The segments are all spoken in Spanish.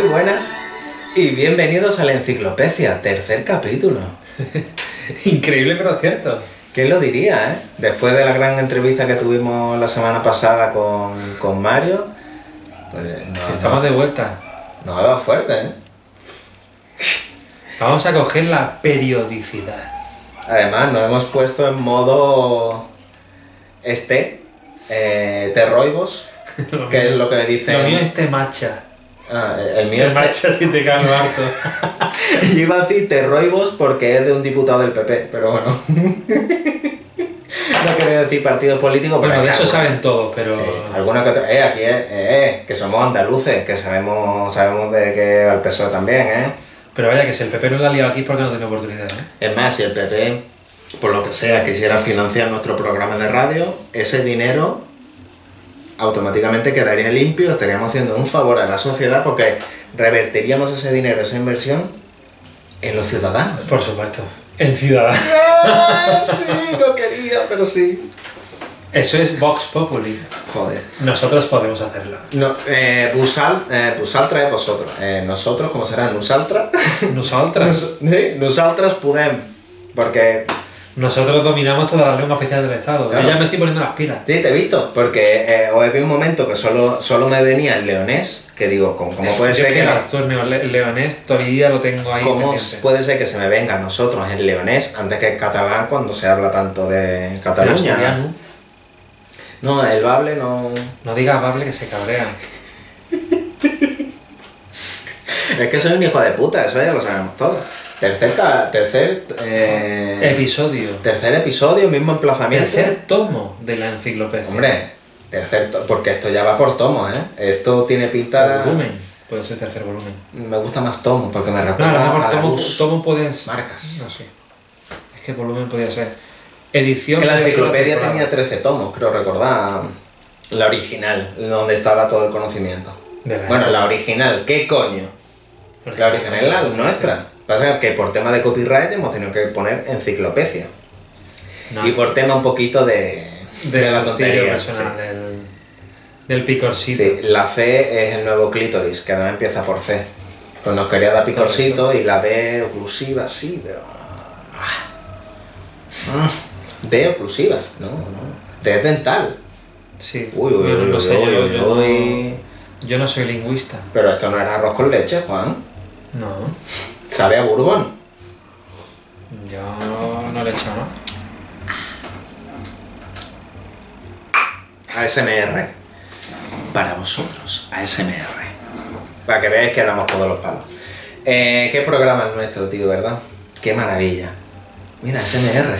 Muy buenas y bienvenidos a la Enciclopedia, tercer capítulo. Increíble pero cierto. ¿Quién lo diría, eh? Después de la gran entrevista que tuvimos la semana pasada con, con Mario, pues no, Estamos de vuelta. nos ha dado fuerte, ¿eh? Vamos a coger la periodicidad. Además, nos hemos puesto en modo este, eh, terroibos, que es lo que dicen... Lo mío es. Ah, el mío Te es macha si te cae harto. Yo iba a decir terroibos porque es de un diputado del PP, pero bueno. no quería decir partidos políticos, pero Bueno, de eso alguna- saben todos, pero. Sí, alguna que otra- Eh, aquí, eh, eh, que somos andaluces, que sabemos sabemos de que va el PSOE también, ¿eh? Pero vaya, que si el PP no la ha liado aquí es porque no tiene oportunidad, ¿eh? Es más, si el PP, por lo que sea, quisiera financiar nuestro programa de radio, ese dinero automáticamente quedaría limpio, estaríamos haciendo un favor a la sociedad porque revertiríamos ese dinero, esa inversión, en los ciudadanos. Por supuesto. En Ciudad. ¡Ah, sí! No quería, pero sí. Eso es Vox Populi. Joder. Nosotros podemos hacerlo. No, eh, Busal, eh, Busaltra es vosotros. Eh, nosotros, ¿cómo será? ¿Nusaltra? Nos- sí, Nusaltras podem. Porque, Nosotros dominamos toda la lengua oficial del Estado. Claro. Yo ya me estoy poniendo las pilas. sí, te he visto. Porque eh, hoy vi un momento que solo, solo me venía el leonés. Que digo, ¿cómo, cómo puede Yo ser que el le- leonés todavía lo tengo ahí ¿Cómo pendiente. puede ser que se me venga a nosotros el leonés antes que el catalán cuando se habla tanto de Cataluña? No, el bable no. No digas bable que se cabrea. Es que soy un hijo de puta, eso ya lo sabemos todos. Tercer, tercer, eh, Episodio. tercer episodio, mismo emplazamiento. Tercer tomo de la enciclopedia. Hombre, tercer, to- porque esto ya va por tomos, ¿eh? Esto tiene pinta. volumen. Puede ser tercer volumen. Me gusta más tomos porque me No, a recuerda lo a mejor la tomo, tomo puede ser. Marcas. No sé. Es que volumen podría ser. Edición. Que la enciclopedia tenía 13 tomos, creo recordar. La original, donde estaba todo el conocimiento. De la Bueno, época. la original, ¿qué coño? La original es la nuestra. Pasa que por tema de copyright hemos tenido que poner enciclopedia. No, Y por tema un poquito de, de, la tontería. personal, sí. del, del picorcito. Sí, la C es el nuevo clítoris, que además empieza por C. Pues nos quería dar picorcito y la D oclusiva, sí, pero. Ah. Mm, D oclusiva, no, no. D es dental. Sí. Uy, uy, Yo no uy, lo sé, uy, yo, uy, yo uy. no- yo no soy lingüista. Pero esto no era arroz con leche, Juan. No. Sabe a Bourbon. Yo no le he hecho, ¿no? ASMR. Para vosotros, ASMR. Para que veáis que damos todos los palos. Eh, ¿Qué programa es nuestro, tío, verdad? Qué maravilla. Mira, ASMR.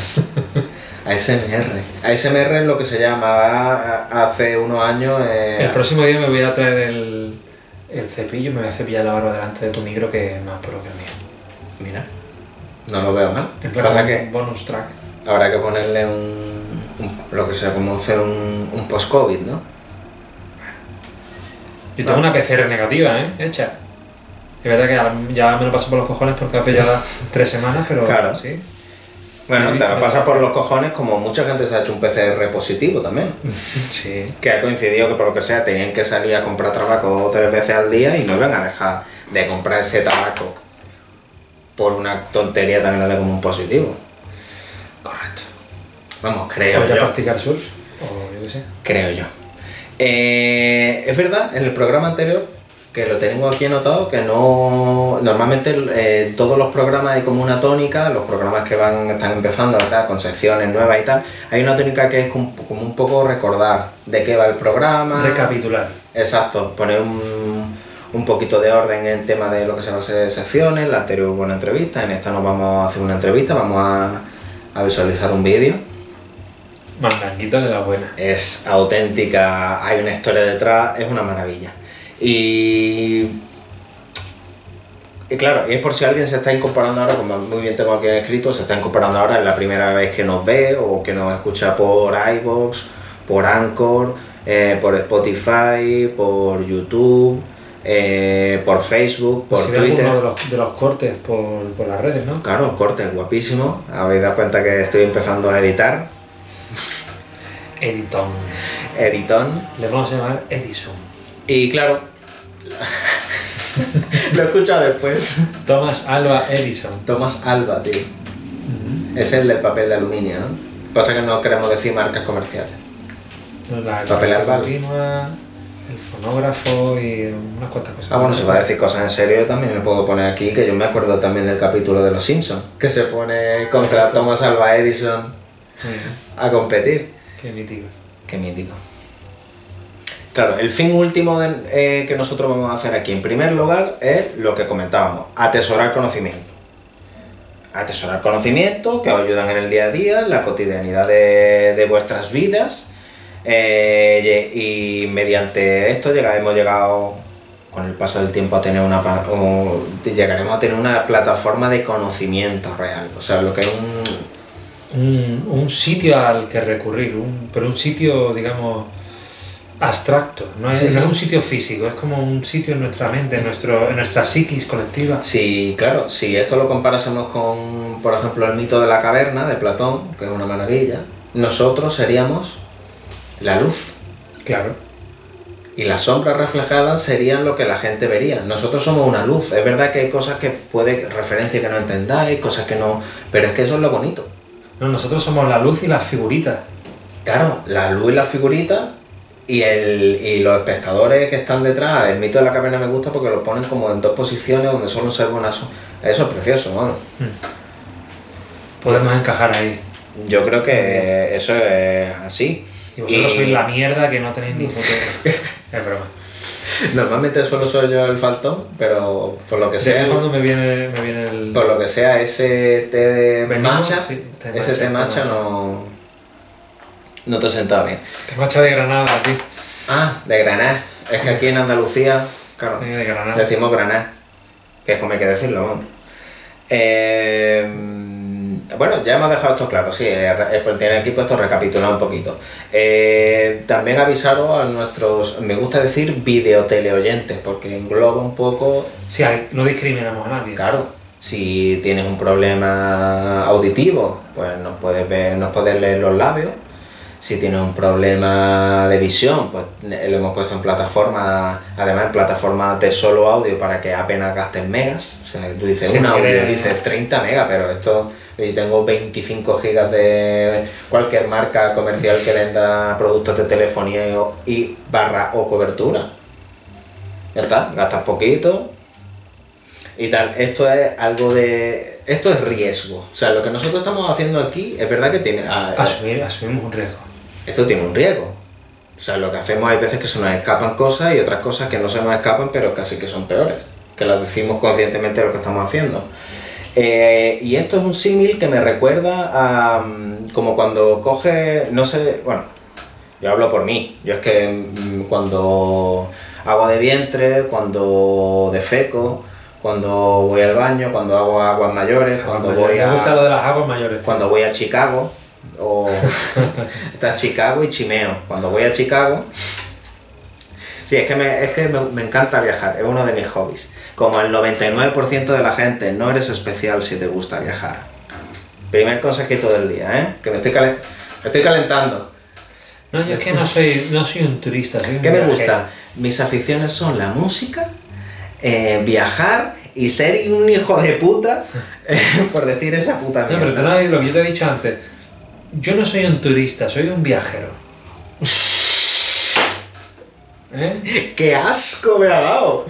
ASMR. ASMR es lo que se llamaba hace unos años. eh, El próximo día me voy a traer el, el cepillo, me voy a cepillar la barba delante de tu micro que es más pro que el mío. Mira, no lo veo mal. Plan, Pasa que bonus track. habrá que ponerle un, un- lo que se conoce un, un post-COVID, ¿no? Yo tengo Ah. una PCR negativa, ¿eh? Hecha. Es verdad que ya- ya me lo paso por los cojones porque hace ya tres semanas, pero Claro. sí. Bueno, te lo pasa por los cojones como mucha gente se ha hecho un PCR positivo también. Sí. Que ha coincidido que por lo que sea tenían que salir a comprar tabaco dos o tres veces al día y no iban a dejar de comprar ese tabaco por una tontería tan grande como un positivo. Correcto. Vamos, creo yo. practicar surf, o yo qué sé. Creo yo. Eh, es verdad, en el programa anterior, que lo tengo aquí anotado, que no. Normalmente eh, todos los programas hay como una tónica, los programas que van están empezando, ¿verdad? Con secciones nuevas y tal. Hay una tónica que es como, como un poco recordar de qué va el programa. Recapitular. Exacto, poner un, un poquito de orden en el tema de lo que se va a hacer secciones. La anterior hubo una entrevista, en esta no vamos a hacer una entrevista, vamos a, a visualizar un vídeo Mandanguita de la buena. es auténtica, hay una historia detrás, es una maravilla. Y, y claro, y es por si alguien se está incorporando ahora, como muy bien tengo aquí escrito, se está incorporando ahora, es la primera vez que nos ve o que nos escucha por iVoox, por Anchor, eh, por Spotify, por YouTube, eh, por Facebook, por si ve Twitter. alguno de los, de los cortes por, por las redes, ¿no? Claro, cortes, guapísimo. Habéis dado cuenta que estoy empezando a editar. Editón. Editón. Le vamos a llamar Edison. Y claro, Lo he escuchado después. Thomas Alva Edison. Thomas Alba, tío. Es el del papel de aluminio, ¿no? Pasa que no queremos decir marcas comerciales. La Papel la continua, el fonógrafo y unas cuantas cosas. Ah, bueno, si va a decir cosas en serio, también me puedo poner aquí, que yo me acuerdo también del capítulo de Los Simpsons, que se pone contra Thomas Alva Edison a competir. Qué mítico. Qué mítico. Claro, el fin último eh, que nosotros vamos a hacer aquí, en primer lugar, es lo que comentábamos, atesorar conocimiento. Atesorar conocimiento que os ayudan en el día a día, en la cotidianidad de, vuestras vidas. eh, y mediante esto llega- hemos llegado, con el paso del tiempo, a tener una, o llegaremos a tener una plataforma de conocimiento real. O sea, lo que es un, Un, un sitio al que recurrir, un- pero un sitio, digamos, abstracto. No es, Sí, sí. no es un sitio físico, es como un sitio en nuestra mente, en, nuestro, en nuestra psiquis colectiva. Sí, claro, si esto lo comparásemos con, por ejemplo, el mito de la caverna de Platón, que es una maravilla, nosotros seríamos la luz Claro. y las sombras reflejadas serían lo que la gente vería. Nosotros somos una luz. Es verdad que hay cosas que puede referencia que no entendáis, cosas que no, pero es que eso es lo bonito. No, nosotros somos la luz y las figuritas. Claro, la luz y la figurita y, el, y los espectadores que están detrás. El mito de la caverna me gusta porque lo ponen como en dos posiciones donde solo observa una sombra. Eso es precioso, bueno. Podemos encajar ahí. Yo creo que eso es así. Y vosotros Y- sois la mierda que no tenéis ni idea. Es broma. Normalmente solo soy yo el faltón, pero por lo que sea, cuando me viene, me viene el. por lo que sea ese té de Venimos, matcha, sí, té ese matcha, té matcha matcha. no, no te sentaba bien. Te macha de Granada, tío. Ah, de Granada. Es que aquí en Andalucía, claro, De Granada. decimos Granada, que es como hay que decirlo. Eh, bueno, ya hemos dejado esto claro, sí, eh, eh, pues tiene aquí puesto recapitular un poquito. Eh, también avisaros a nuestros, me gusta decir videoteleoyentes, porque engloba un poco Sí, no discriminamos a nadie. Claro, si tienes un problema auditivo, pues nos puedes ver, nos puedes leer los labios. Si tienes un problema de visión, pues eh, lo hemos puesto en plataformas, además en plataformas de solo audio para que apenas gastes megas. O sea, tú dices Sí, un audio, que- dices 30 megas, pero esto, yo tengo 25 gigas de cualquier marca comercial que venda productos de telefonía y, barra o cobertura. Ya está, gastas poquito, y tal. Esto es algo de. Esto es riesgo. O sea, lo que nosotros estamos haciendo aquí es verdad que tiene. ah, Asumir, asumimos un riesgo. Esto tiene un riesgo. O sea, lo que hacemos hay veces que se nos escapan cosas y otras cosas que no se nos escapan, pero casi que son peores. Que las decimos conscientemente de lo que estamos haciendo. Eh, y esto es un símil que me recuerda a. mm, como cuando coge. No sé. Bueno, yo hablo por mí. Yo es que mm, cuando hago de vientre, cuando defeco, cuando voy al baño, cuando hago aguas mayores, cuando voy Me a gusta lo de las aguas mayores. cuando voy a Chicago, o está Chicago y Chimeo. Cuando voy a Chicago, sí, es que, me, es que me, me encanta viajar, es uno de mis hobbies. Como el 99% de la gente, no eres especial si te gusta viajar. Primer consejito del día, ¿eh? Que me estoy, calen- me estoy calentando. No, yo es que no soy, no soy un turista. Soy un ¿Qué me gusta? Mis aficiones son la música, eh, viajar y ser un hijo de puta, eh, por decir esa puta No, pero mierda. tú no lo que yo te he dicho antes. Yo no soy un turista, soy un viajero. ¿Eh? ¡Qué asco me ha dado!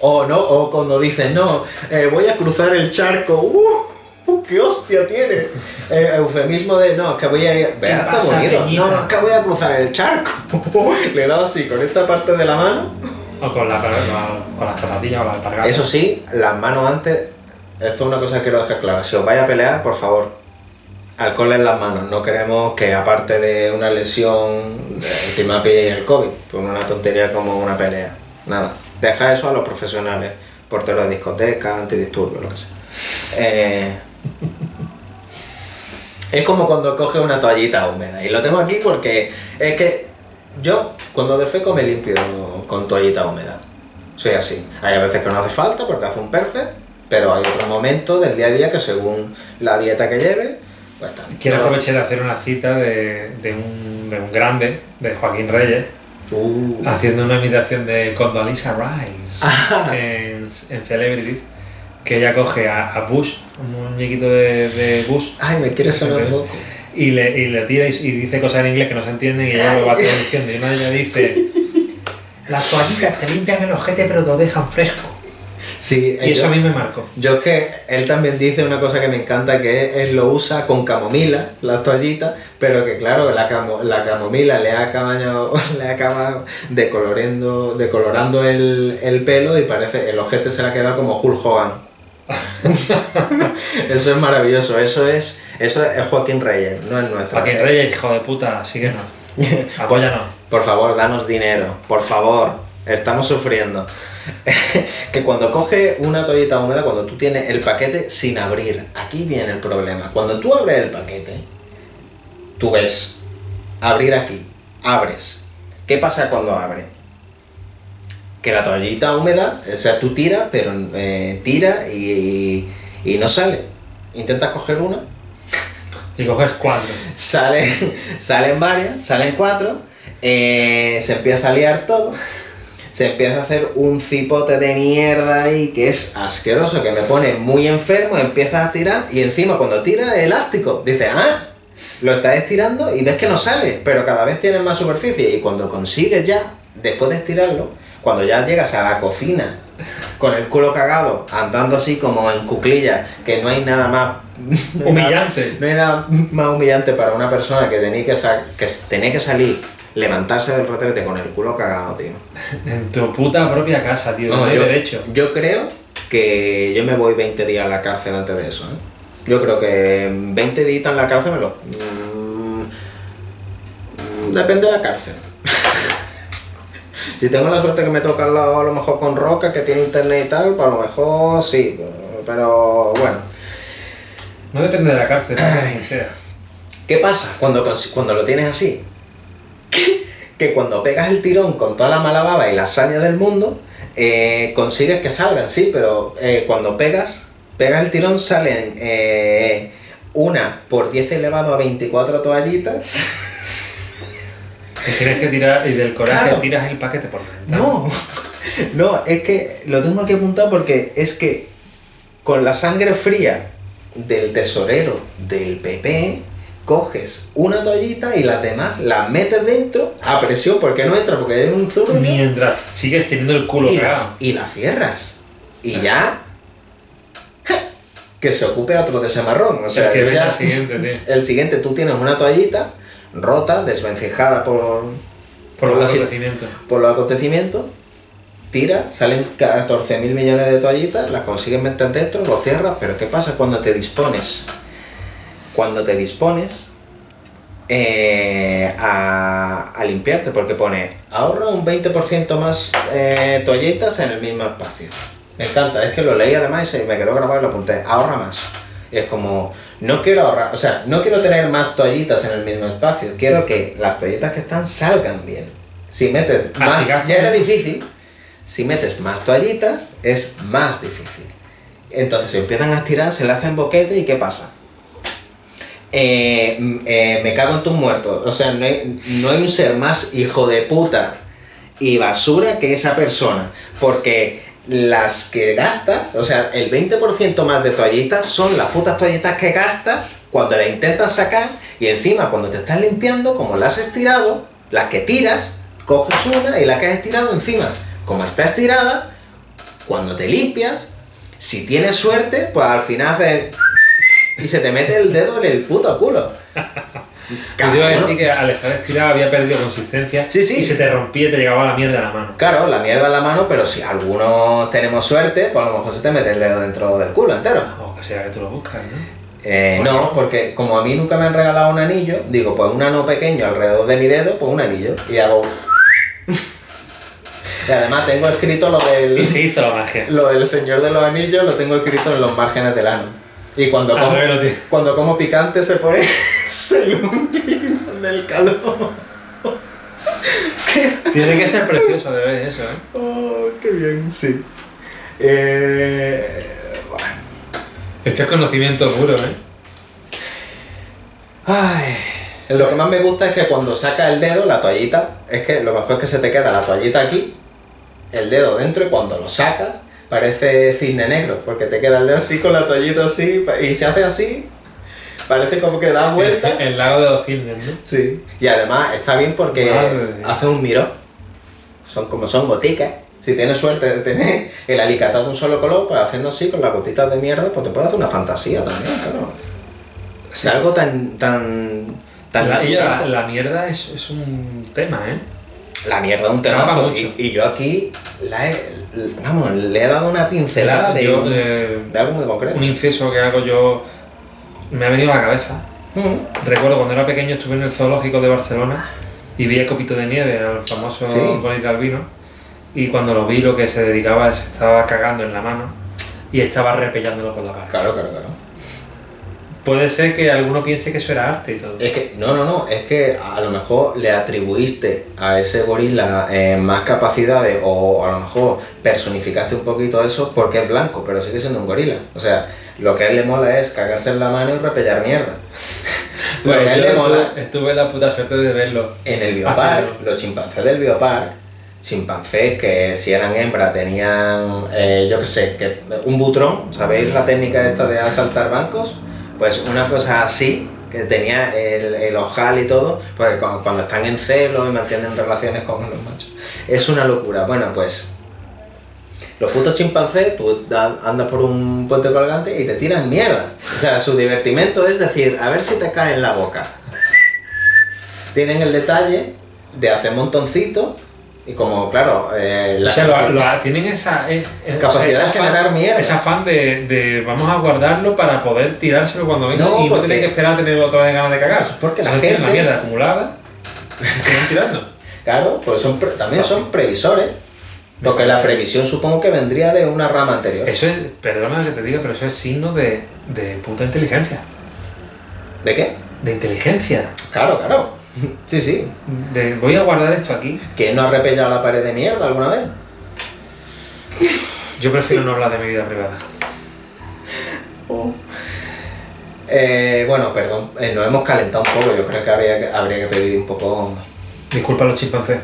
O no, o cuando dices, no, eh, voy a cruzar el charco. ¡Uh! ¡Qué hostia tiene! Eh, eufemismo de, no, es que voy a ir. Está pasa, bonito. No, no, es que voy a cruzar el charco. Le he dado así con esta parte de la mano. O con la, con la, con la zapatilla o la alpargata. Eso sí, las manos antes. Esto es una cosa que quiero dejar clara. Si os vais a pelear, por favor, alcohol en las manos. No queremos que, aparte de una lesión, encima pilléis el COVID por una tontería como una pelea. Nada. Deja eso a los profesionales. Porteros de discoteca, antidisturbios, lo que sea. Eh, es como cuando coges una toallita húmeda. Y lo tengo aquí porque es que yo, cuando defeco, me limpio con toallita húmeda. Soy así. Hay veces que no hace falta porque hace un perfect, pero hay otros momentos del día a día que según la dieta que lleve, pues. Quiero aprovechar de hacer una cita de, de, un, de un grande, de Joaquín Reyes, Uh, haciendo una imitación de Condoleezza Rice en en, en Celebrities, que ella coge a, a Bush, un muñequito de, de Bush, Ay, me quiere sonar un poco. y le, y le tira y, y dice cosas en inglés que no se entienden y ella lo va traduciendo. Y una de ellas dice: Las toallitas te limpian el ojete, pero te lo dejan fresco. Sí, Y eso yo- a mí me marcó. Yo es que él también dice una cosa que me encanta, que él lo usa con camomila, las toallitas, pero que claro, la, camo- la camomila le ha acabado, le ha acabado decolorando, decolorando el, el pelo y parece, el ojete se le ha quedado como Hulk Hogan. eso es maravilloso, eso es, eso es Joaquín Reyes, no es nuestro. Joaquín Reyes, hijo de puta, síguenos. Apóyanos. Por favor, danos dinero, por favor, estamos sufriendo. que cuando coge una toallita húmeda, cuando tú tienes el paquete sin abrir, aquí viene el problema. Cuando tú abres el paquete, tú ves abrir aquí, abres. ¿Qué pasa cuando abre? Que la toallita húmeda, o sea, tú tiras, pero eh, tira y, y no sale. Intentas coger una, Y coges cuatro. salen, salen varias, salen cuatro, eh, se empieza a liar todo, se empieza a hacer un cipote de mierda ahí que es asqueroso, que me pone muy enfermo, empiezas a tirar y encima cuando tira elástico, dice, ah, lo estás estirando y ves que no sale, pero cada vez tienes más superficie y cuando consigues ya, después de estirarlo, cuando ya llegas a la cocina con el culo cagado, andando así como en cuclillas, que no hay nada más nada- Humillante. no hay nada más humillante para una persona que tenía que, que tenía que salir, levantarse del retrete con el culo cagado, tío. En tu puta propia casa, tío. No, No, hay yo, derecho. yo creo que yo me voy 20 días a la cárcel antes de eso, ¿eh? Yo creo que 20 días en la cárcel me lo... mm, depende de la cárcel. si tengo la suerte que me toca al lado, a lo mejor con Roca, que tiene internet y tal, pues a lo mejor sí, pero bueno. No depende de la cárcel, quien sea. ¿Qué pasa cuando, cuando lo tienes así? Que, cuando pegas el tirón con toda la mala baba y la hazaña del mundo, eh, consigues que salgan, sí, pero eh, cuando pegas, pegas el tirón, salen eh, una por 10 elevado a 24 toallitas. Y tienes que tirar, y del coraje Claro. tiras el paquete por la. No, no, es que lo tengo aquí apuntado porque es que con la sangre fría del tesorero del PP, coges una toallita y las demás las metes dentro a presión porque no entra, porque hay un zurro Mientras sigues teniendo el culo y, la, y la cierras. Y ya que se ocupe otro de ese marrón. O sea, el que ya- el siguiente, tío. el siguiente, tú tienes una toallita rota, desvencijada por, Por Por los acontecimientos. por los acontecimientos, tira, salen 14 mil millones de toallitas, las consigues meter dentro, lo cierras, pero ¿qué pasa cuando te dispones? Cuando te dispones eh, a, a limpiarte, porque pone ahorra un 20% más eh, toallitas en el mismo espacio. Me encanta, es que lo leí además y me quedó grabado y lo apunté, ahorra más. Y es como, no quiero ahorrar, o sea, no quiero tener más toallitas en el mismo espacio, quiero que las toallitas que están salgan bien. Si metes Así más, ya era difícil, si metes más toallitas es más difícil. Entonces se empiezan a estirar, se le hacen boquete y ¿qué pasa? Eh, eh, me cago en tus muertos. O sea, no hay, no hay un ser más hijo de puta y basura que esa persona. Porque las que gastas, o sea, el 20% más de toallitas son las putas toallitas que gastas cuando las intentas sacar y encima cuando te estás limpiando, como las has estirado, las que tiras, coges una y la que has estirado encima. Como está estirada, cuando te limpias, si tienes suerte, pues al final y se te mete el dedo en el puto culo. Yo te iba a decir que al estar estirado había perdido consistencia Sí, sí. y se te rompía y te llegaba la mierda a la mano. Claro, la mierda en la mano, pero si algunos tenemos suerte, pues a lo mejor se te mete el dedo dentro del culo entero. O que sea que tú lo buscas, ¿no? Eh, Bueno. no, porque como a mí nunca me han regalado un anillo, digo, pues un ano pequeño alrededor de mi dedo, pues un anillo. Y hago. y además tengo escrito lo del. Y se hizo la magia. Lo del señor de los anillos lo tengo escrito en los márgenes del ano. Y cuando Al como, cuando como picante se pone. se ilumina del calor. Tiene que ser precioso de ver eso, ¿eh? Oh, qué bien, sí. Eh, bueno. Este es conocimiento puro, ¿eh? Ay, lo que más me gusta es que cuando saca el dedo, la toallita, es que lo mejor es que se te queda la toallita aquí, el dedo dentro y cuando lo sacas, parece cisne negro, porque te queda el dedo así con la toallita así, y se hace así, parece como que da vuelta. El lago de los cisnes, ¿no? Sí. Y además está bien porque Madre hace un mirón. Son como son goticas. Si tienes suerte de tener el alicatado de un solo color, pues haciendo así con las gotitas de mierda, pues te puede hacer una fantasía también, claro. Sí. Algo tan tan tan La, la, la mierda es, es un tema, ¿eh? La mierda un Traba temazo. Y, y yo aquí la he, vamos, le he dado una pincelada de, Yo, eh, de algo muy concreto. un inciso que hago yo me ha venido a la cabeza. Recuerdo cuando era pequeño estuve en el zoológico de Barcelona y vi a Copito de Nieve, al famoso Sí. albino, y cuando lo vi lo que se dedicaba es estaba cagando en la mano y estaba repellándolo por la cara. Claro, claro, claro. Puede ser que alguno piense que eso era arte y todo. Es que, no, no, no, es que a lo mejor le atribuiste a ese gorila eh, más capacidades o a lo mejor personificaste un poquito eso porque es blanco, pero sigue siendo un gorila. O sea, lo que a él le mola es cagarse en la mano y repellar mierda. lo Pues que a él le mola estuve, la puta suerte de verlo. en el biopark, los chimpancés del biopark, chimpancés que si eran hembra tenían, eh, yo qué sé, que un butrón, ¿sabéis la técnica esta de asaltar bancos? Pues una cosa así, que tenía el, ojal y todo, cu- cuando están en celo y mantienen relaciones con los machos. Es una locura. Bueno, pues los putos chimpancés, tú da- andas por un puente colgante y te tiran mierda. O sea, su divertimento es decir, a ver si te cae en la boca. Tienen el detalle de hacer montoncito y como, claro, eh, la- O sea, lo- lo- tienen esa, eh, eh, Capacidad de generar mierda. Ese afán de, de vamos a guardarlo para poder tirárselo cuando venga No, y no porque- tener que esperar a tener otra vez ganas de cagar. Porque la tienen la mierda acumulada tirando. Claro, pues son también son previsores. Porque la previsión supongo que vendría de una rama anterior. Eso es, perdona que te diga, pero eso es signo de, de puta inteligencia. ¿De qué? De inteligencia. Claro, claro. Sí, sí. De voy a guardar esto aquí. ¿Quién no ha repellado la pared de mierda alguna vez? Yo prefiero no hablar de mi vida privada. Eh, bueno, perdón, eh, nos hemos calentado un poco. Yo creo que habría que, habría que pedir un poco. Disculpa a los chimpancés.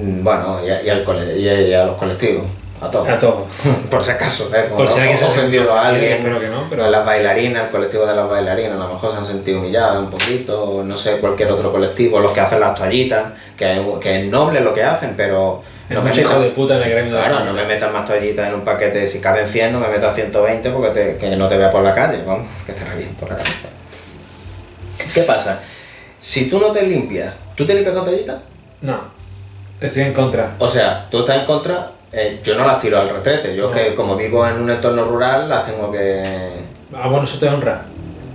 mm, Bueno, y a, y al cole- y a- y a los colectivos. A todos. A todos. Por si acaso, ¿eh? Como Por si alguien se ha ofendido a alguien. espero que no, pero- A las bailarinas, el colectivo de las bailarinas, a lo mejor se han sentido humilladas un poquito, no sé, cualquier otro colectivo, los que hacen las toallitas, que es, que es noble lo que hacen, pero Es no me, metas, de puta en el gremio de la claro, no me metas más toallitas en un paquete, si caben 100 no me metas 120 porque te- que no te vea por la calle, vamos, que te reviento la cabeza. ¿Qué pasa? Si tú no te limpias, ¿tú te limpias con toallitas? No, estoy en contra. O sea, tú estás en contra, eh, yo no las tiro al retrete, yo No. que como vivo en un entorno rural las tengo que... Ah, bueno, eso te honra.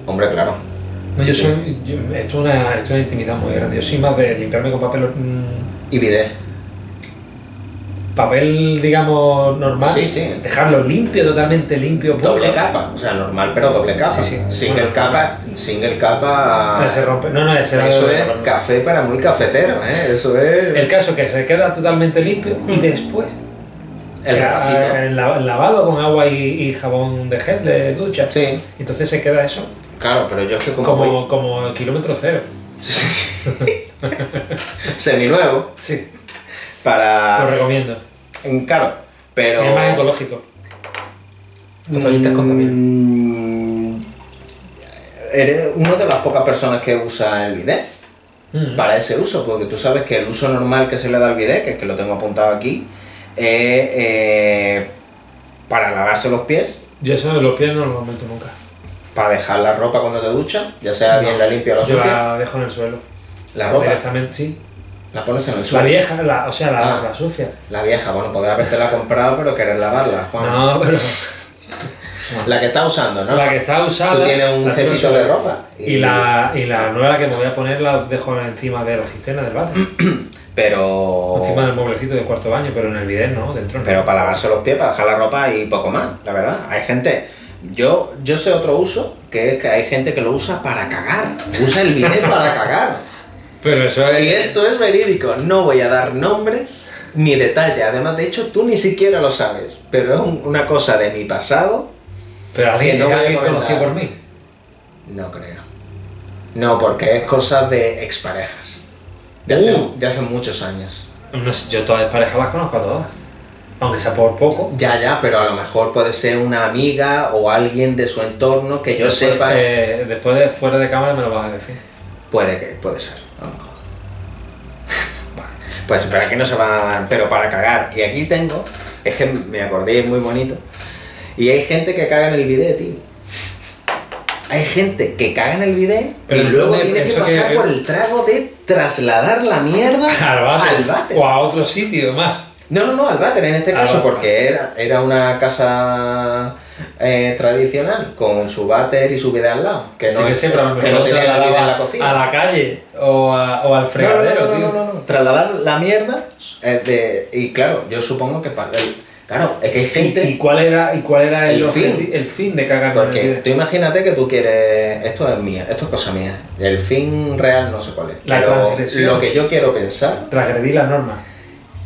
Hombre, claro. No, yo soy. yo- esto, es una, esto es una intimidad muy grande. Yo soy más de limpiarme con papel. mm, Y bidet. papel, digamos, normal. Sí, sí. Dejarlo limpio, totalmente limpio. Doble capa, o sea, normal pero doble capa. Sí, sí. Single Bueno. capa, single capa... Ya se rompe. No, no, ese era Eso es café para muy cafetero, ¿eh? Eso es... El caso que se queda totalmente limpio y después. El eh, repasito. El la- el lavado con agua y, y jabón de gel de ducha. Sí, Entonces se queda eso claro, pero yo es que como, como, voy como kilómetro cero. seminuevo, Sí, lo para... recomiendo. Claro, pero... Es más ecológico. Los toallitas contaminan. Mm, Eres una de las pocas personas que usa el bidet. Mm. para ese uso, porque tú sabes que el uso normal que se le da al bidet, que es que lo tengo apuntado aquí, eh, para lavarse los pies, Yo eso de los pies no lo meto nunca. para dejar la ropa cuando te duchas, ya sea bien la limpia o la Yo sucia, la dejo en el suelo. la ropa, Directamente, sí. la pones en el La suelo. vieja, la, o sea, la, Ah. la sucia. La vieja, bueno, podés habértela comprado, pero querer lavarla, Juan. No, pero. La que está usando, ¿no? La que está usada. Tú tienes un la cetito de ropa. Y, la, y la nueva que me voy a poner la dejo encima de la cisterna del bate. Pero... Encima del mueblecito de cuarto baño, pero en el bidet no, dentro no. Pero para lavarse los pies, para dejar la ropa y poco más, la verdad. Hay gente. Yo, yo sé otro uso, que es que hay gente que lo usa para cagar. Usa el bidet para cagar. Pero eso Y es. esto es verídico. No voy a dar nombres ni detalle. Además, de hecho, tú ni siquiera lo sabes. Pero es un- una cosa de mi pasado. Pero alguien no comentar. conocido por mí. No creo. No, porque es cosa de exparejas. De hace, Uh. de hace muchos años. No sé, yo todas las parejas las conozco a todas. Aunque sea por poco. Ya, ya, pero a lo mejor puede ser una amiga o alguien de su entorno que yo después, sepa. eh, después de fuera de cámara me lo vas a decir. Puede que, puede ser, a lo mejor. pues, pero aquí no se va, pero para cagar. Y aquí tengo, es que me acordé, es muy bonito. Y hay gente que caga en el video, tío. Hay gente que caga en el video Pero y luego tiene que que- pasar por el trago de trasladar la mierda Al váter. al váter. O a otro sitio más. No, no, no, al váter en este Al caso, váter. porque era, era una casa eh, tradicional con su váter y su vida al lado. Que no, que mejor no tenía la vida en la cocina. A la calle o, a- o al fregadero, no, no, no, no, no, Trasladar la mierda eh, de- y claro, yo supongo que para el- claro, es que hay ¿Y, gente y cuál era, y cuál era el, El fin. el fin de cagar en el porque tú imagínate que tú quieres esto es mía, esto es cosa mía. El fin real no sé cuál es. La pero transgresión. lo que yo quiero pensar Transgredir las normas.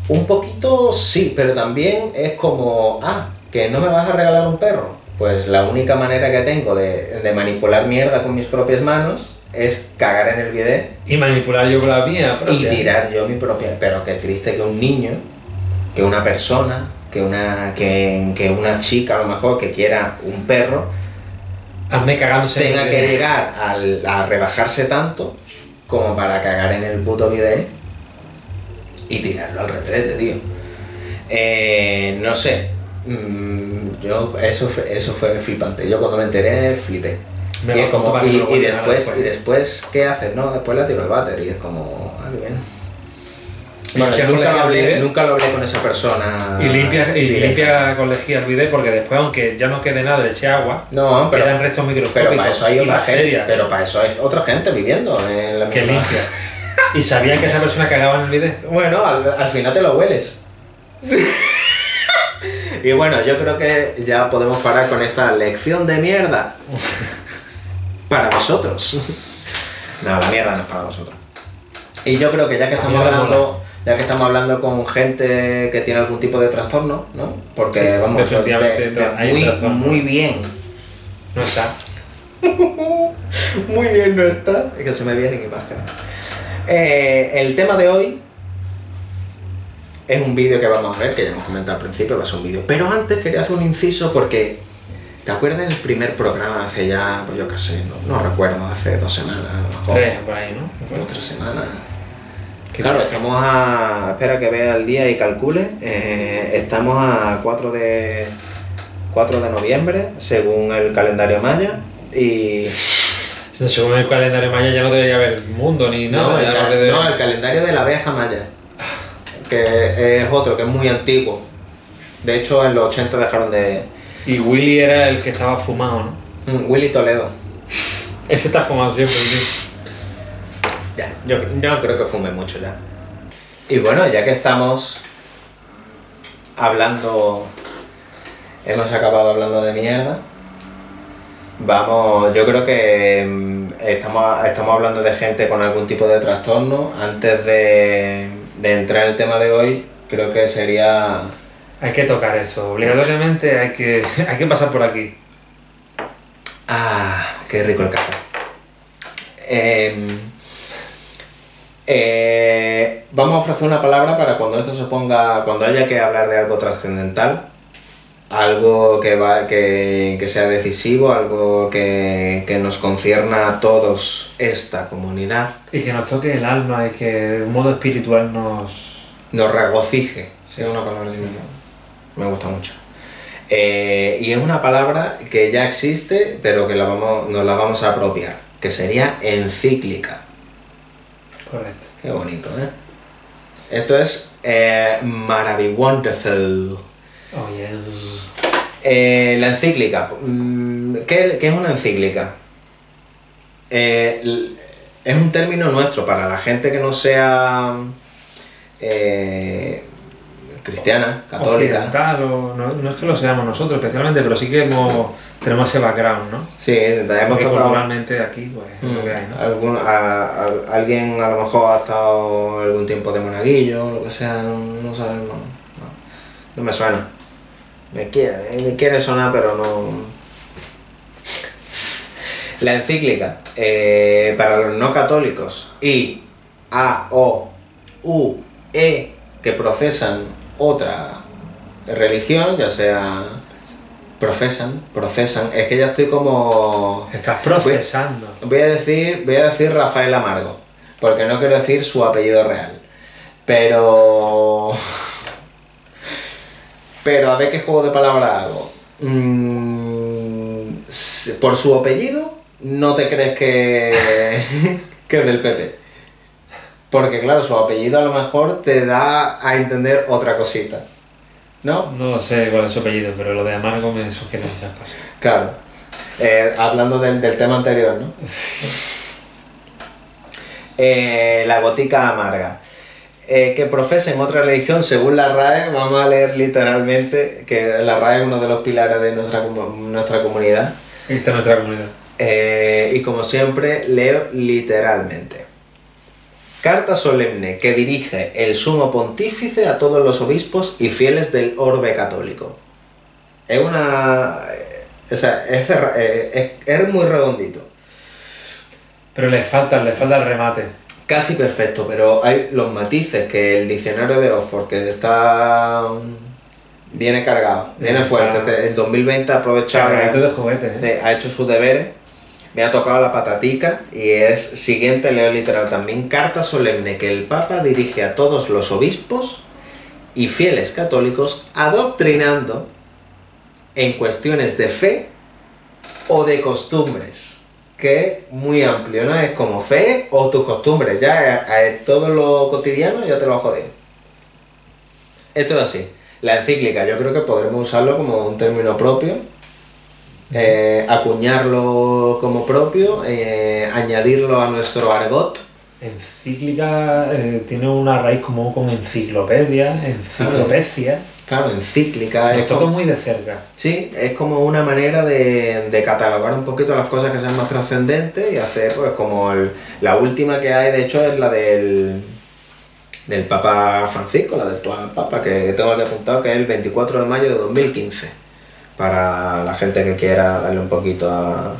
un poquito sí, pero también es como, ah, que no me vas a regalar un perro. Pues la única manera que tengo de, de manipular mierda con mis propias manos es cagar en el bidet Y manipular yo con la mía y propia. tirar yo mi propia. Pero qué triste que un niño, que una persona, que una, que, que una chica a lo mejor que quiera un perro, Hazme cagándose en tenga el que video. llegar al- a rebajarse tanto como para cagar en el puto bidet y tirarlo al retrete, tío. Eh, no sé. Mm, yo, eso, eso fue flipante. Yo cuando me enteré, flipé. Me y, es como- y- después, y después, ¿qué haces? No, después la tiro al váter y es como, ah, qué bien. Nunca, lo hablé, nunca lo hablé con esa persona. Y limpia, y limpia con lejía el bidet porque después, aunque ya no quede nada, le eche agua, No, pero, quedan restos microscópicos. pero para eso hay otra gente. Pero para eso hay otra gente viviendo en la que misma- limpia. ¿Y sabían que esa persona cagaba en el bidet? Bueno, al, al final te lo hueles. y bueno, yo creo que ya podemos parar con esta lección de mierda. Para vosotros. No, la mierda no es para vosotros. Y yo creo que ya que estamos hablando, ya que estamos hablando con gente que tiene algún tipo de trastorno, ¿no? Porque Sí, vamos, de- de muy, trastorno. muy bien. No está. Muy bien no está. Es que se me vienen imágenes. Eh, el tema de hoy es un vídeo que vamos a ver, que ya hemos comentado al principio, va a ser un vídeo. Pero antes quería hacer un inciso porque, ¿te acuerdas del primer programa hace ya, pues yo qué sé, no, no recuerdo, hace dos semanas a lo mejor? Tres por ahí, ¿no? o tres semanas. Claro, estamos a. Espera que vea el día y calcule. Eh, estamos a 4 de. 4 de noviembre, según el calendario maya. Y. Según el calendario maya ya no debería haber mundo ni nada. el, no, el calendario de la abeja maya. Que es otro, que es muy antiguo. De hecho, en los 80 dejaron de. Y Willy era el que estaba fumado, ¿no? Mm, Willy Toledo. Ese está fumado siempre, tío. Ya, yo, no creo que fume mucho ya. Y bueno, ya que estamos hablando, hemos acabado hablando de mierda, vamos, yo creo que mm, estamos, estamos hablando de gente con algún tipo de trastorno. Antes de, de entrar en el tema de hoy, creo que sería... Hay que tocar eso. Obligatoriamente hay que, hay que pasar por aquí. Ah, qué rico el café. Em, eh, vamos a ofrecer una palabra para cuando esto se ponga, cuando haya que hablar de algo trascendental, algo que, va, que, que sea decisivo, algo que, que nos concierna a todos esta comunidad, Y que nos toque el alma y que de un modo espiritual nos... nos regocije. Sí, una palabra me gusta mucho. Eh, y es una palabra que ya existe, pero que la vamos, nos la vamos a apropiar, que sería encíclica. Correcto. Qué bonito, ¿eh? Esto es eh, Maravilloso. Oh, yes. Eh, la encíclica. mm, ¿Qué, qué es una encíclica? Eh, es un término nuestro para la gente que no sea eh, cristiana, católica. Occidental, o, no, no es que lo seamos nosotros especialmente, pero sí que hemos, tenemos ese background, ¿no? Sí, hemos tocado. culturalmente aquí, pues, es lo que hay, ¿no? Algún- a- a- alguien a lo mejor ha estado algún tiempo de monaguillo, lo que sea, no, no sabes, no, no, no me suena. Me quiere, me quiere sonar, pero no. La encíclica eh, para los no católicos y A, O, U, E que procesan otra religión, ya sea profesan, procesan, es que ya estoy como Estás procesando. voy a decir, voy a decir Rafael Amargo, porque no quiero decir su apellido real. Pero pero a ver qué juego de palabras hago. Mm, por su apellido no te crees que que es del PP. Porque claro, su apellido a lo mejor te da a entender otra cosita. ¿No? No sé cuál es su apellido, pero lo de amargo me sugiere muchas cosas. Claro. Eh, hablando del, del tema anterior, ¿no? Eh, la gotica amarga. Eh, que profesen otra religión según la RAE, vamos a leer literalmente, que la RAE es uno de los pilares de nuestra, nuestra comunidad. Esta es nuestra comunidad. Eh, y como siempre, leo literalmente. Carta solemne que dirige el sumo pontífice a todos los obispos y fieles del orbe católico. Es una... eh, O sea, es, eh, es, es muy redondito. Pero le falta, le falta el remate. Casi perfecto, pero hay los matices que el diccionario de Oxford, que está... mm, Viene cargado, viene fuerte. Este- El 2020 ha aprovechado... Ha hecho sus deberes, me ha tocado la patatica y es siguiente, leo literal también, carta solemne que el Papa dirige a todos los obispos y fieles católicos adoctrinando en cuestiones de fe o de costumbres. Que es muy amplio, ¿no? Es como fe o tus costumbres. Ya eh, eh, todo lo cotidiano ya te lo jodido. Esto es así. La encíclica, yo creo que podremos usarlo como un término propio eh, acuñarlo como propio, eh, añadirlo a nuestro argot. Encíclica eh, tiene una raíz común con enciclopedia, enciclopecia. Claro, encíclica es Nos toca como, muy de cerca. sí, es como una manera de, de catalogar un poquito las cosas que sean más trascendentes y hacer pues como el- la última que hay de hecho es la del del Papa Francisco, la del actual Papa, que tengo aquí apuntado que es el 24 de mayo de 2015, para la gente que quiera darle un poquito a...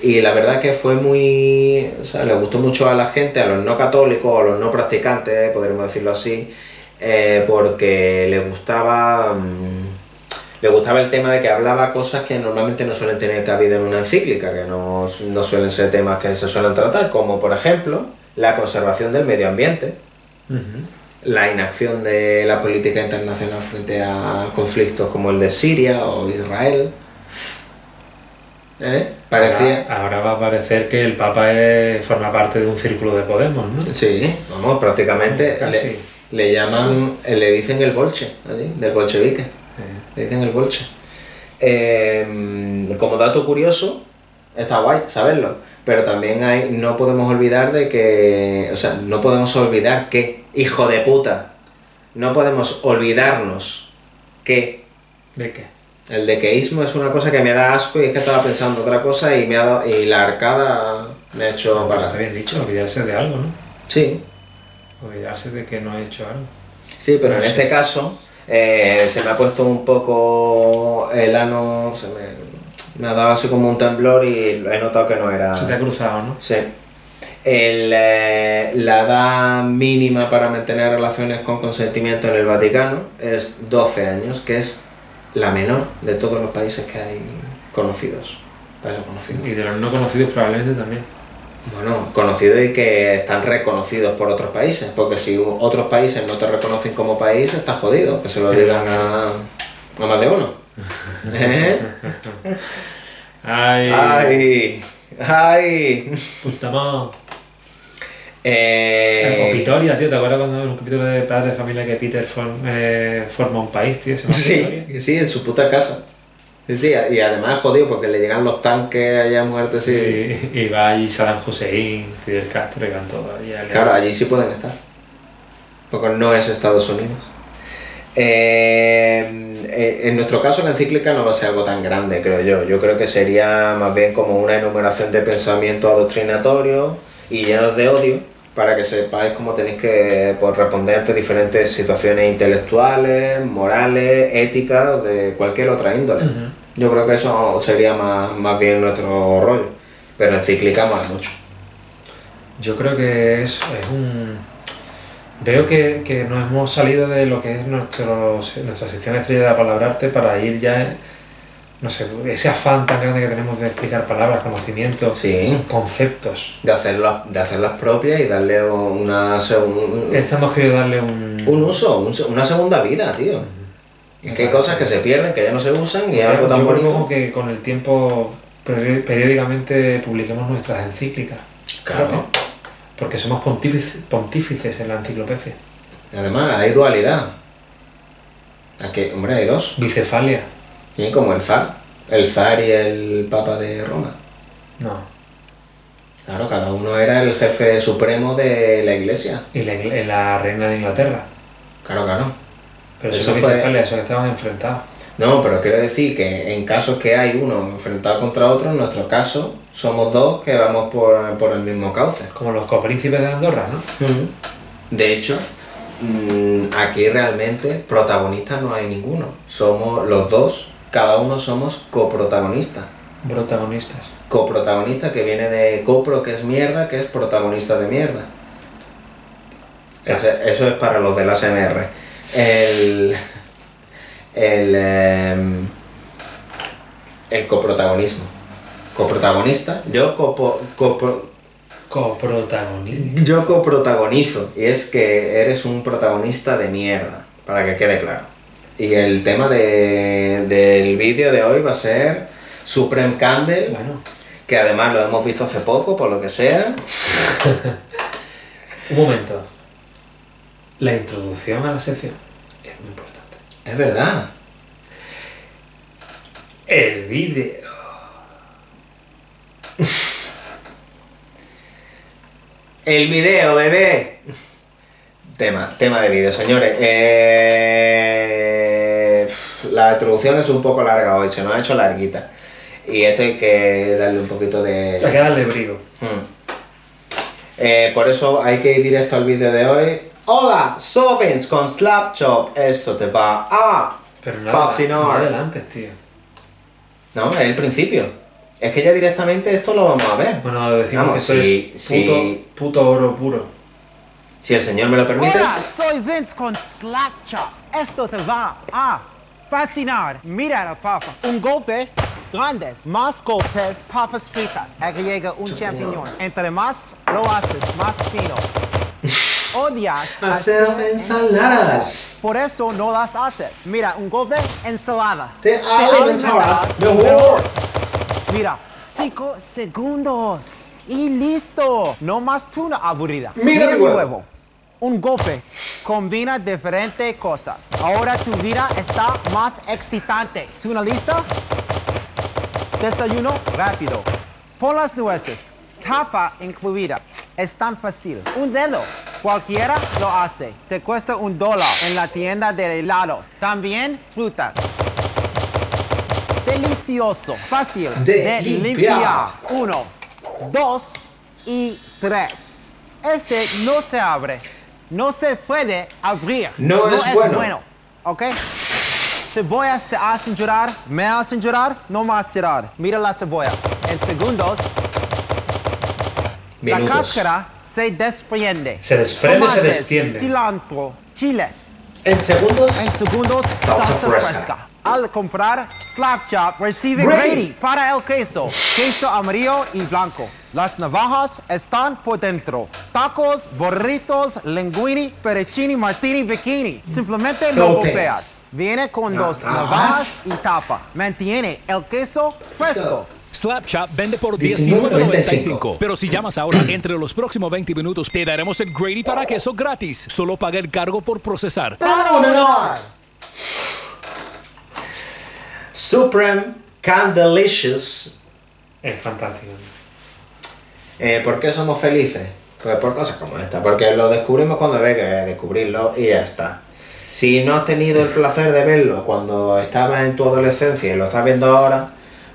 Y la verdad que fue muy... O sea, le gustó mucho a la gente, a los no católicos, a los no practicantes, podríamos decirlo así, eh, porque le gustaba... mm, le gustaba el tema de que hablaba cosas que normalmente no suelen tener cabida en una encíclica, que no, no suelen ser temas que se suelen tratar, como por ejemplo la conservación del medio ambiente. La inacción de la política internacional frente a conflictos como el de Siria o Israel. ¿Eh? Parecía... Ahora, ahora va a parecer que el Papa es- forma parte de un círculo de Podemos, ¿no? Sí, vamos, prácticamente Casi. le, le llaman, eh, le dicen el bolche, allí, del bolchevique, le dicen el bolche. Eh, como dato curioso, está guay saberlo, pero también hay, no podemos olvidar de que, o sea, no podemos olvidar que, hijo de puta, no podemos olvidarnos que ¿De qué? el dequeísmo es una cosa que me da asco y es que estaba pensando otra cosa y me ha dado, y la arcada me ha hecho Pues para. está bien dicho, olvidarse de algo, ¿no? Sí, Olvidarse de que no ha hecho algo. Sí, pero No en sé. este caso eh, se me ha puesto un poco el ano, se me, me ha dado así como un temblor y he notado que no era... Se te ha cruzado, ¿no? Sí. El, eh, la edad mínima para mantener relaciones con consentimiento en el Vaticano es 12 años, que es la menor de todos los países que hay conocidos. Países conocidos. Y de los no conocidos probablemente también. Bueno, conocidos y que están reconocidos por otros países, porque si otros países no te reconocen como país, estás jodido, que se lo digan a, a más de uno. ¿Eh? Ay, ¡Ay! ¡Ay! puta madre. Eh, O Pitoria, tío, ¿te acuerdas cuando en un capítulo de Padres de Familia que Peter form- eh, forma un país, tío? Se Pitoria? sí, sí, en su puta casa. Sí, sí, y además es jodido porque le llegan los tanques allá sí. Y, y va allí Saddam Hussein, Fidel Castro y van todos allí. a- Claro, allí sí pueden estar. Porque no es Estados Unidos. Eh, en nuestro caso la encíclica no va a ser algo tan grande, creo yo. Yo creo que sería más bien como una enumeración de pensamientos adoctrinatorios y llenos de odio para que sepáis cómo tenéis que pues, responder ante diferentes situaciones intelectuales, morales, éticas, de cualquier otra índole. Yo creo que eso sería más, más bien nuestro rollo. Pero encíclica más mucho. Yo creo que es, es un, Veo que, que nos hemos salido de lo que es nuestro, nuestra sección estrella de la palabra arte para ir ya, no sé, ese afán tan grande que tenemos de explicar palabras, conocimientos, Sí. conceptos. De hacerlas, de hacerlas propias y darle una, segun- Esta hemos querido darle un... un uso, un una segunda vida, tío. Es que hay cosas que se pierden, que ya no se usan y es algo tan Yo bonito. propongo que con el tiempo peri- periódicamente publiquemos nuestras encíclicas. Claro. Porque somos pontífices, pontífices en la enciclopedia. Además, hay dualidad. Aquí, hombre, hay dos. Bicefalia. Sí, como el zar. El zar y el papa de Roma. No. Claro, cada uno era el jefe supremo de la iglesia. Y la, reina de Inglaterra. Claro, claro. Pero Eso eso, es fue- bicefalia, eso que estaban enfrentados. No, pero quiero decir que en casos que hay uno enfrentado contra otro, en nuestro caso somos dos que vamos por, por el mismo cauce. Como los copríncipes de Andorra, ¿no? De hecho, mm, aquí realmente protagonistas no hay ninguno. Somos los dos, cada uno somos coprotagonistas. Protagonistas. Coprotagonista que viene de copro, que es mierda, que es protagonista de mierda. Eso, eso es para los del ASMR. El. El. em, el coprotagonismo. Coprotagonista. Yo copo, copro- Coprotagonista. yo coprotagonizo. Y es que eres un protagonista de mierda. Para que quede claro. Y el tema de- del vídeo de hoy va a ser Supreme Candle Bueno, que además lo hemos visto hace poco, por lo que sea. un momento. La introducción a la sección es muy importante. Es verdad. El vídeo. El video, bebé. Tema, tema de vídeo, señores. Eh, la introducción es un poco larga hoy, se nos ha hecho larguita. Y esto hay que darle un poquito de... Hay que darle. Hmm. Eh, por eso hay que ir directo al vídeo de hoy. Hola, Sovins con Slapchop. Esto te va a Pero nada, fascinar. no adelante, tío. No, es el principio. Es que ya directamente esto lo vamos a ver. Bueno, decimos Vamos, que esto si- es si- puto, puto oro puro. Si el señor me lo permite. Hola, soy Vince con Slapchop. Esto te va a fascinar. Mira la papa. Un golpe grandes, más golpes, papas fritas. Agrega un champiñón. Entre más lo haces, más fino. Odias Hacer ensaladas. Por eso no las haces. Mira, un golpe, ensalada. Te alimentarás mejor. Mira, 5 segundos. Y listo. No más tuna aburrida. Mira mi huevo. Un golpe combina diferentes cosas. Ahora tu vida está más excitante. ¿Tuna lista? Desayuno rápido. Pon las nueces. Tapa incluida. Es tan fácil. Un dedo. Cualquiera lo hace. Te cuesta un dólar en la tienda de helados. También frutas. Delicioso. Fácil. De limpiar. Uno, dos y tres. Este no se abre. No se puede abrir. No es bueno. ¿Ok? Cebollas te hacen llorar, me hacen llorar, no más llorar. Mira la cebolla. En segundos, la Minutos. cáscara se desprende. Se desprende, se destiende. Cilantro, chiles. En segundos. En segundos, Salsa salsa fresca. fresca. Al comprar Slap Chop, recibe Grady. Para el queso. Queso amarillo y blanco. Las navajas están por dentro. Tacos, burritos, linguini, fettuccine, martini, bikini. Simplemente lo López. golpeas. Viene con dos Navajas. navajas y tapa. Mantiene el queso fresco. Slap Chop vende por 19.95. $19.95. Pero si llamas ahora entre los próximos 20 minutos, te daremos el Grady para queso gratis. Solo paga el cargo por procesar. Supreme Candelicious. Es fantástico. Eh, ¿Por qué somos felices? Pues por cosas como esta, porque lo descubrimos cuando hay que descubrirlo y ya está. Si no has tenido el placer de verlo cuando estabas en tu adolescencia y lo estás viendo ahora,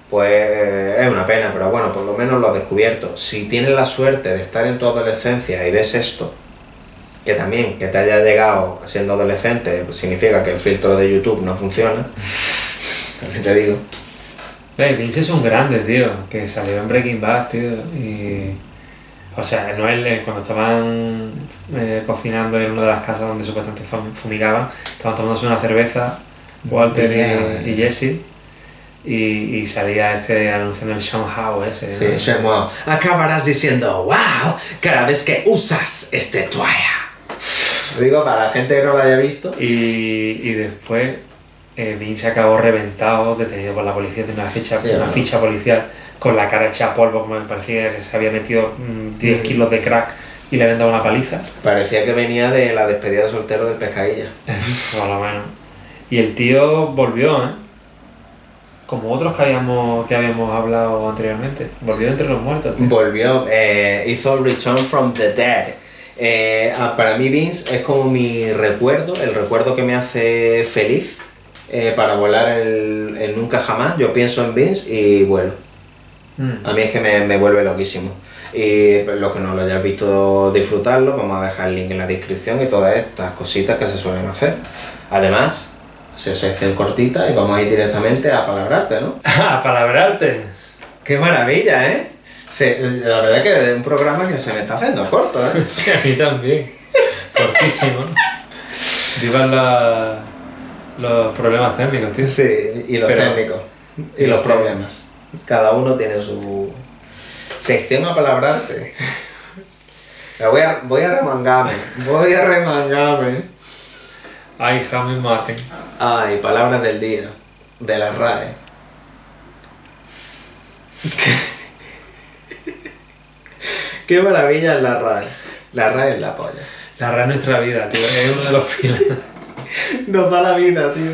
pues eh, es una pena, pero bueno, por lo menos lo has descubierto. Si tienes la suerte de estar en tu adolescencia y ves esto, que también que te haya llegado siendo adolescente, pues significa que el filtro de YouTube no funciona. También te digo. Vince es un grande, tío, que salió en Breaking Bad, tío, y O sea, Noel, eh, cuando estaban eh, cocinando en una de las casas donde supuestamente fum- fumigaban, estaban tomándose una cerveza, Walter Yeah. y, y Jesse, y, y salía este anunciando el Sean Howe ese. Sí, ¿no? Shenmue. Acabarás diciendo, wow, cada vez que usas este toalla. Lo digo para la gente que no lo haya visto. Y, y después eh, Vince acabó reventado, detenido por la policía, tiene una ficha, Sí, una ¿no? ficha policial con la cara hecha a polvo, como me parecía que se había metido mm, 10 Mm. kilos de crack y le habían dado una paliza, Parecía que venía de la despedida de soltero del pescadilla. por lo menos. Y el tío volvió, ¿eh? Como otros que habíamos, que habíamos hablado anteriormente. Volvió entre los muertos, tío. Volvió, eh, hizo Return from the Dead. Eh, ah, para mí Vince es como mi recuerdo, el recuerdo que me hace feliz eh, para volar el, el Nunca Jamás. Yo pienso en Vince y vuelo. Mm. A mí es que me, me vuelve loquísimo. Y pues, los que no lo hayáis visto disfrutarlo, vamos a dejar el link en la descripción y todas estas cositas que se suelen hacer. Además, se sección cortita y vamos a ir directamente a palabrarte, ¿no? ¡Ah, palabrarte! ¡Qué maravilla, eh! Se- la verdad que es un programa que se me está haciendo corto, ¿eh? Sí, a mí también. Cortísimo. Vivan la- los problemas técnicos, tío. Sí, y los Pero- técnicos. Y, y los los problemas. Cada uno tiene su sección a palabrarte. Voy a, voy a remangarme, voy a remangarme. Ay, Jaime maten. Ay, palabras del día, de la RAE. Qué maravilla es la RAE. La RAE es la polla. La RAE es nuestra vida, tío. Es uno de los pilares. Nos da la vida, tío.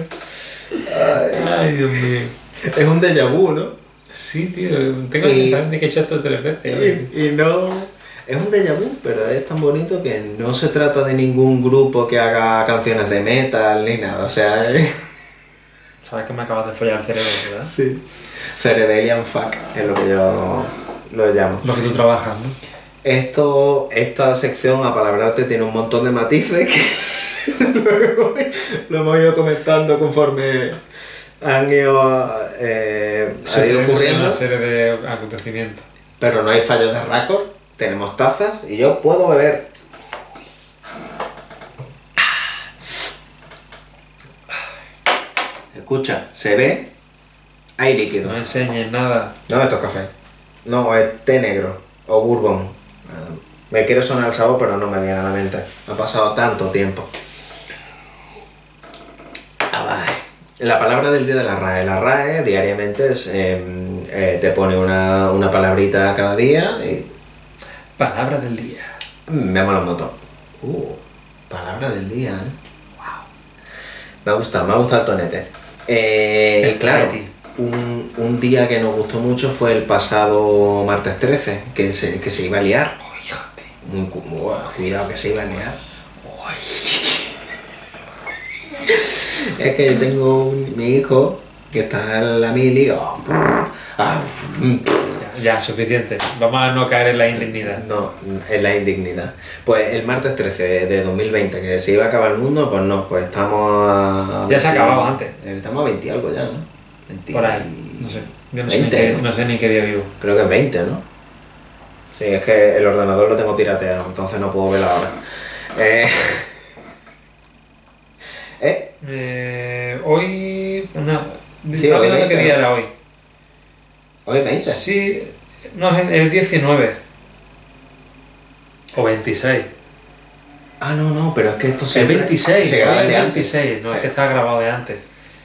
Ay, Dios mío. Es un déjà vu, ¿no? Sí, tío. Tengo Y- sensación de que he hecho esto tres veces. Y, y no. Es un déjà vu, pero es tan bonito que no se trata de ningún grupo que haga canciones de metal ni nada. O sea, es. Sabes que me acabas de follar el cerebro, ¿verdad? Sí. Cerebellian fuck es lo que yo lo llamo. Lo que tú trabajas, ¿no? Esto, esta sección a palabrarte tiene un montón de matices que luego lo hemos ido comentando conforme han ido, eh, ha ido ocurriendo. una serie de acontecimientos. Pero no hay fallos de récord, tenemos tazas y yo puedo beber. Escucha, se ve, hay líquido. No enseñes nada. No, esto es café. No, es té negro o bourbon. Me quiere sonar el sabor, pero no me viene a la mente. Ha pasado tanto tiempo. Ah. La palabra del día de la RAE. La RAE diariamente es, eh, eh, te pone una, una palabrita cada día y Palabra del día. me mola un montón. Uh, palabra del día, ¿eh? Wow. Me ha gustado, me ha gustado el tonete. Eh, El claro, un, un día que nos gustó mucho fue el pasado martes 13, que se, que se iba a liar. Fíjate. Muy cu- buah, cuidado que se iba a liar. Es que yo tengo un- mi hijo que está en la mili. oh, ah, mm, Ya, ya, suficiente. Vamos a no caer en la indignidad. No, es la indignidad. Pues el martes 13 de 2020, que se iba a acabar el mundo, pues no, pues estamos a... Ya se ha acabado antes. Eh, Estamos a 20 y algo ya, ¿no? 20 Por ahí. No sé. Yo no, sé, ni 20, qué, ¿no? no sé ni qué día vivo. Creo que es 20, ¿no? Sí, es que el ordenador lo tengo pirateado, entonces no puedo ver la hora. Eh... eh, Eh, hoy. No, Sí, estaba hoy viendo qué 20, día ¿no? era hoy. hoy es 20. Sí, no, es el- el 19. O 26. Ah, no, no, pero es que esto El siempre 26, se graba es de antes. 26. No, Sí. es que está grabado de antes.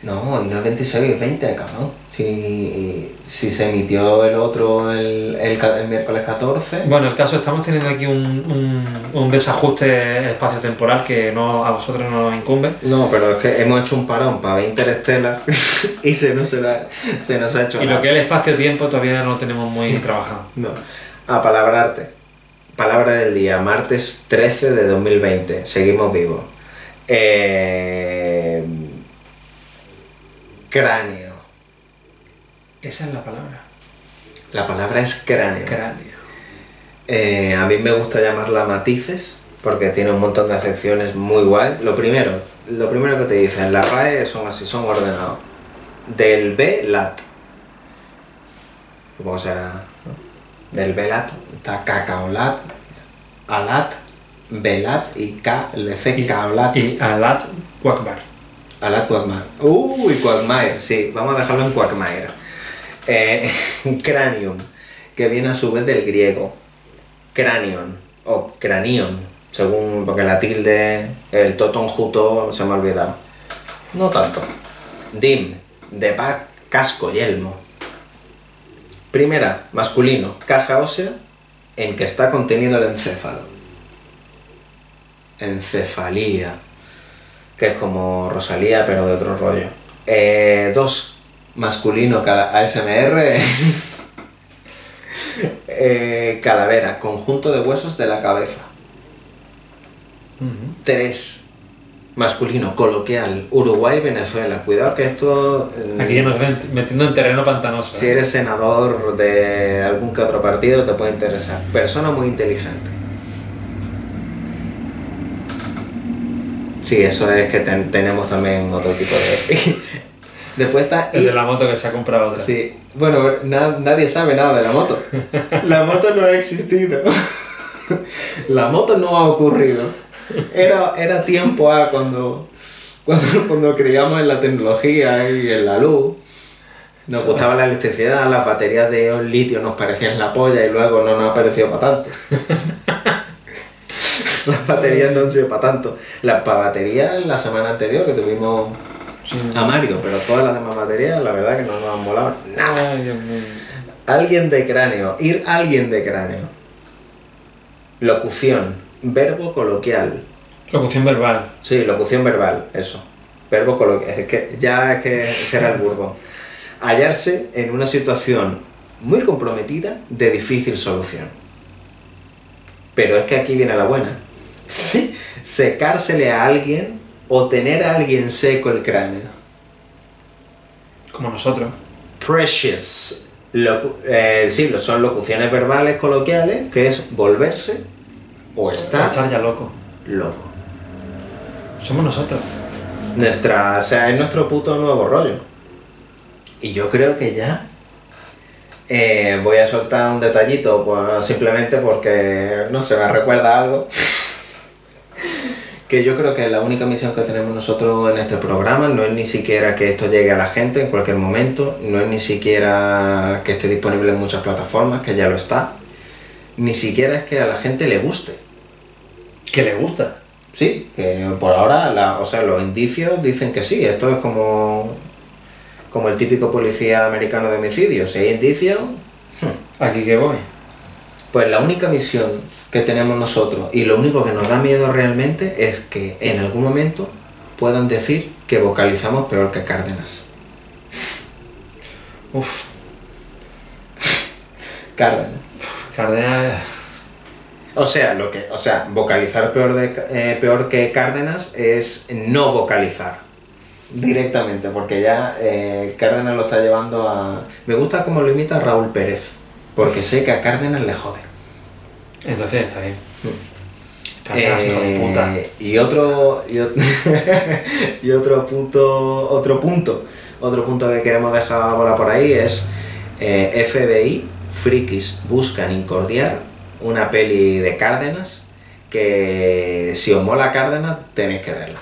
No, y no es 26, es 20, cabrón. Si, si se emitió el otro el, el, miércoles 14. Bueno, el caso, estamos teniendo aquí un, un, un desajuste espacio-temporal que no, a vosotros no os incumbe. No, pero es que hemos hecho un parón para ver Interstellar y se nos, se, la- se nos ha hecho Y nada. lo que es el espacio-tiempo todavía no lo tenemos muy trabajado. No. A palabrarte. Palabra del día, martes 13 de 2020. Seguimos vivos. Eh, Cráneo. Esa es la palabra. La palabra es cráneo. Cráneo. Eh, a mí me gusta llamarla matices porque tiene un montón de acepciones muy guay. Lo primero, lo primero que te dicen, las RAE son así, son ordenados. Del B, lat. Supongo será. ¿no? del velat, está cacaolat, alat, velat y K, le C, Y, caolat. y Alat Wakbar. Alat Quagmire. Uy, Quagmire, sí, vamos a dejarlo en Quagmire. Eh, cranium, que viene a su vez del griego. Cranion, o cranion, según, porque la tilde, el toton juto se me ha olvidado. No tanto. Dim, de pa, casco, yelmo. Primera, masculino, caja ósea en que está contenido el encéfalo. Encefalía que es como Rosalía, pero de otro rollo. Eh, dos, masculino, ASMR. Eh, calavera, conjunto de huesos de la cabeza. Tres, masculino, coloquial, Uruguay, Venezuela. Cuidado que esto... eh, Aquí ya nos ven metiendo en terreno pantanoso. si ¿eh? eres senador de algún que otro partido te puede interesar. Persona muy inteligente. Sí, eso es que ten- tenemos también otro tipo de... Después está... El de ir- la moto que se ha comprado otra. Sí, bueno, na- nadie sabe nada de la moto. La moto no ha existido. La moto no ha ocurrido. Era, era tiempo A cuando, cuando, cuando creíamos en la tecnología y en la luz. Nos gustaba la electricidad, las baterías de litio nos parecían la polla y luego no nos ha parecido para tanto. Las baterías no han sido para tanto. Las pa- baterías en la semana anterior que tuvimos Sí. a Mario, pero todas las demás baterías, la verdad que no nos han molado nada. Ay. Alguien de cráneo, ir alguien de cráneo. Locución, verbo coloquial. Locución verbal. Sí, locución verbal, eso. Verbo coloquial. Es que ya es que será el burbo. Hallarse en una situación muy comprometida de difícil solución. Pero es que aquí viene la buena. Sí, secársele a alguien o tener a alguien seco el cráneo. Como nosotros. Precious. Locu- eh, sí, lo- son locuciones verbales coloquiales, que es volverse o estar Estar ya loco. loco. Somos nosotros. Nuestra, o sea, es nuestro puto nuevo rollo. Y yo creo que ya eh, voy a soltar un detallito, pues simplemente porque, no sé, me recuerda algo. Que yo creo que la única misión que tenemos nosotros en este programa no es ni siquiera que esto llegue a la gente en cualquier momento, no es ni siquiera que esté disponible en muchas plataformas, que ya lo está, ni siquiera es que a la gente le guste. Que le gusta. Sí, que por ahora, la- o sea, los indicios dicen que sí, esto es como, como el típico policía americano de homicidio, si hay indicios, Aquí que voy. pues la única misión que tenemos nosotros y lo único que nos da miedo realmente es que en algún momento puedan decir que vocalizamos peor que Cárdenas. Uf, Cárdenas. Cárdenas. O sea, lo que, o sea, vocalizar peor, de, eh, peor que Cárdenas es no vocalizar directamente, porque ya eh, Cárdenas lo está llevando a... Me gusta cómo lo imita Raúl Pérez, porque sé que a Cárdenas le jode. Entonces está bien. Cárdenas, hijo de puta. Eh, y otro y, ot- y otro punto otro punto otro punto que queremos dejar volar por ahí es eh, FBI frikis buscan incordiar una peli de Cárdenas que si os mola Cárdenas tenéis que verla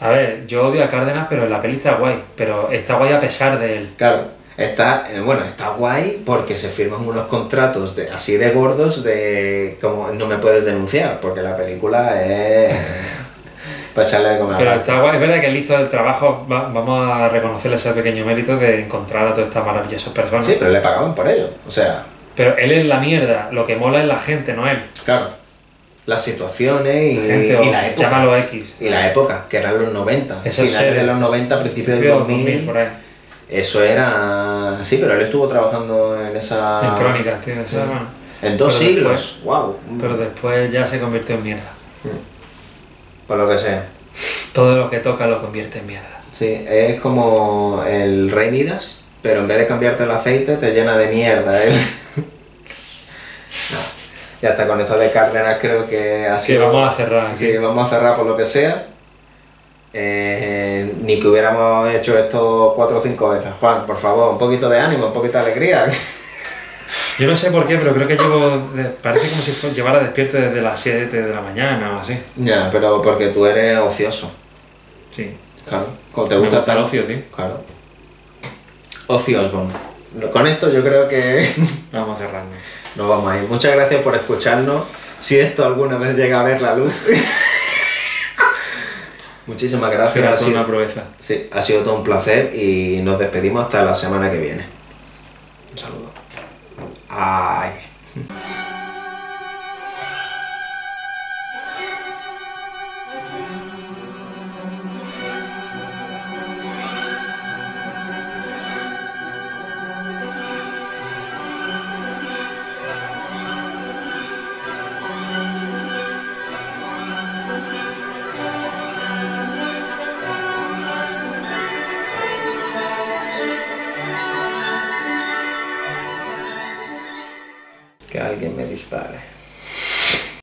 A ver, yo odio a Cárdenas, pero la peli está guay. Pero está guay a pesar de él. claro está eh, bueno está guay porque se firman unos contratos de, así de gordos de como no me puedes denunciar porque la película es para echarle de comer Pero está guay. Es verdad que él hizo el trabajo. va- vamos a reconocerle ese pequeño mérito de encontrar a todas estas maravillosas personas. Sí, pero le pagaban por ello. O sea, Pero él es la mierda. Lo que mola es la gente, no él. claro, las situaciones y, La gente, y o la época. llámalo X. Y la época, que eran los 90. Esos finales de los 90, principios del Principio 2000. por ahí. Eso era. Sí, pero él estuvo trabajando en esa. En crónicas, tío. esa, Sí. bueno. En dos Pero siglos. wow. Pero después ya se convirtió en mierda. Por lo que sea. Todo lo que toca lo convierte en mierda. Sí, es como el Rey Midas, pero en vez de cambiarte el aceite, te llena de mierda. ¿eh? No. Ya está, con esto de Cárdenas creo que ha Sí, vamos a cerrar aquí. Sí, vamos a cerrar por lo que sea. Eh, ni que hubiéramos hecho esto cuatro o cinco veces. Juan, por favor, un poquito de ánimo, un poquito de alegría. Yo no sé por qué, pero creo que llevo. parece como si llevara despierto desde las 7 de la mañana o así. Ya, pero porque tú eres ocioso. Sí. Claro. Como te gusta el tal- ocio, tío. Claro. Ozzy Osbourne. Con esto yo creo que Vamos cerrando. nos vamos a ir. Muchas gracias por escucharnos. Si esto alguna vez llega a ver la luz. Muchísimas gracias. Será Ha sido, una proeza. sí, ha sido todo un placer y nos despedimos hasta la semana que viene. Un saludo. Ay.